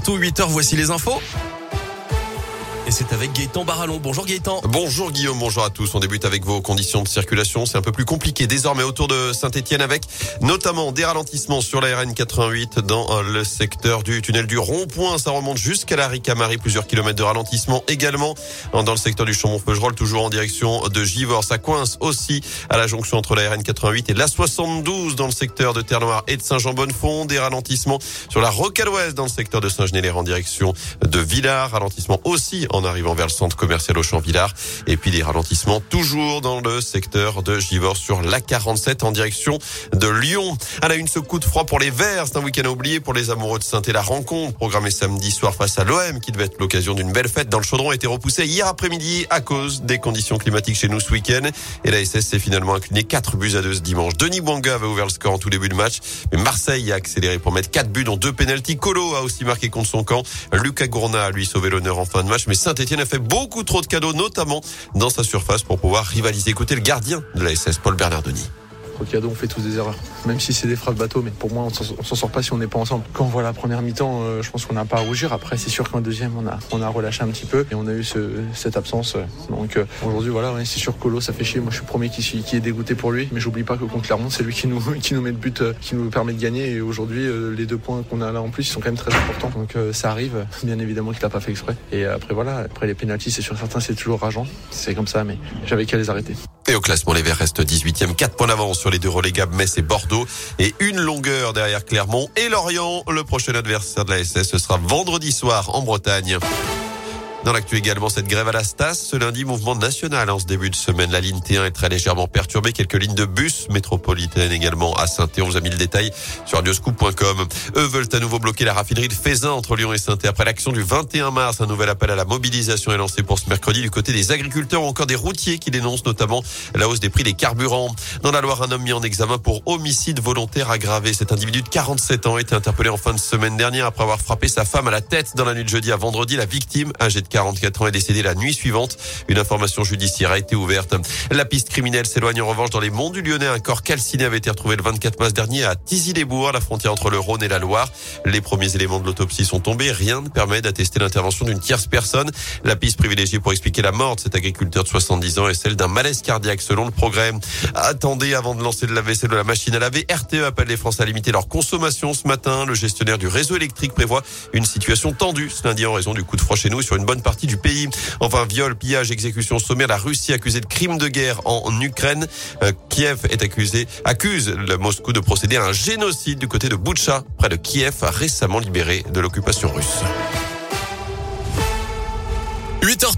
partout. 8h, voici les infos. Et c'est avec Gaëtan Barallon. Bonjour Gaëtan. Bonjour Guillaume, bonjour à tous. On débute avec vos conditions de circulation. C'est un peu plus compliqué désormais autour de Saint-Etienne avec notamment des ralentissements sur la RN 88 dans le secteur du tunnel du rond-point. Ça remonte jusqu'à la Ricamari. Plusieurs kilomètres de ralentissement également dans le secteur du Chambon-Feugerolles, toujours en direction de Givors. Ça coince aussi à la jonction entre la RN 88 et la 72 dans le secteur de Terre-Noire et de Saint-Jean-Bonnefond. Des ralentissements sur la Rocade Ouest dans le secteur de Saint-Genélaire en direction de Villars. Ralentissement aussi en arrivant vers le centre commercial au Champ-Villard. Et puis des ralentissements toujours dans le secteur de Givors sur la 47 en direction de Lyon. À la une, ce de froid pour les Verts. C'est un week-end oublié pour les amoureux de saint et la rencontre programmée samedi soir face à l'OM qui devait être l'occasion d'une belle fête dans le chaudron a été repoussée hier après-midi à cause des conditions climatiques chez nous ce week-end. Et la SS s'est finalement inclinée 4 buts à 2 ce dimanche. Denis Bouanga avait ouvert le score en tout début de match. Mais Marseille a accéléré pour mettre 4 buts dont 2 pénalties. Colo a aussi marqué contre son camp. Lucas Gourna a lui sauvé l'honneur en fin de match. Mais Saint-Etienne a fait beaucoup trop de cadeaux, notamment dans sa surface, pour pouvoir rivaliser. Écoutez le gardien de la SS, Paul Bernardoni au cadeau, on fait tous des erreurs. Même si c'est des phrases bateau, mais pour moi, on s'en sort pas si on n'est pas ensemble. Quand on voit la première mi-temps, euh, je pense qu'on n'a pas à rougir. Après, c'est sûr qu'en deuxième, on a, on a relâché un petit peu et on a eu cette absence. Donc euh, aujourd'hui, voilà, c'est sûr Colo, ça fait chier. Moi, je suis le premier qui, qui est dégoûté pour lui, mais j'oublie pas que contre Clermont, c'est lui qui nous, qui nous met le but, euh, qui nous permet de gagner. Et aujourd'hui, les deux points qu'on a là en plus, ils sont quand même très importants. Donc ça arrive. Bien évidemment qu'il l'a pas fait exprès. Et après, voilà, après les pénalties, c'est sûr certains, c'est toujours rageant. C'est comme ça, mais j'avais qu'à les arrêter. Et au classement, les Verts restent 18e, 4 points d'avance sur les deux relégables Metz et Bordeaux et une longueur derrière Clermont et Lorient. Le prochain adversaire de la SS, ce sera vendredi soir en Bretagne. Dans l'actu également, cette grève à la Stas, ce lundi, mouvement national en ce début de semaine. La ligne T1 est très légèrement perturbée. Quelques lignes de bus métropolitaines également à saint On vous a mis le détail sur radioscoop.com. Eux veulent à nouveau bloquer la raffinerie de Faisin entre Lyon et saint Après l'action du 21 mars, un nouvel appel à la mobilisation est lancé pour ce mercredi du côté des agriculteurs ou encore des routiers qui dénoncent notamment la hausse des prix des carburants. Dans la Loire, un homme mis en examen pour homicide volontaire aggravé. Cet individu de 47 ans a été interpellé en fin de semaine dernière après avoir frappé sa femme à la tête dans la nuit de jeudi à vendredi. La victime, âgée de 44 ans est décédé la nuit suivante. Une information judiciaire a été ouverte. La piste criminelle s'éloigne en revanche dans les monts du Lyonnais. Un corps calciné avait été retrouvé le 24 mars dernier à Tizy-les-Bourgs, la frontière entre le Rhône et la Loire. Les premiers éléments de l'autopsie sont tombés. Rien ne permet d'attester l'intervention d'une tierce personne. La piste privilégiée pour expliquer la mort de cet agriculteur de 70 ans est celle d'un malaise cardiaque selon le progrès. Attendez avant de lancer de la vaisselle de la machine à laver. RTE appelle les Français à limiter leur consommation ce matin. Le gestionnaire du réseau électrique prévoit une situation tendue ce lundi en raison du coup de froid chez nous sur une partie du pays. Enfin, viol, pillage, exécution sommaire. La Russie accusée de crimes de guerre en Ukraine. Euh, Kiev est accusé, accuse le Moscou de procéder à un génocide du côté de Boutcha, près de Kiev, récemment libéré de l'occupation russe. 8h30.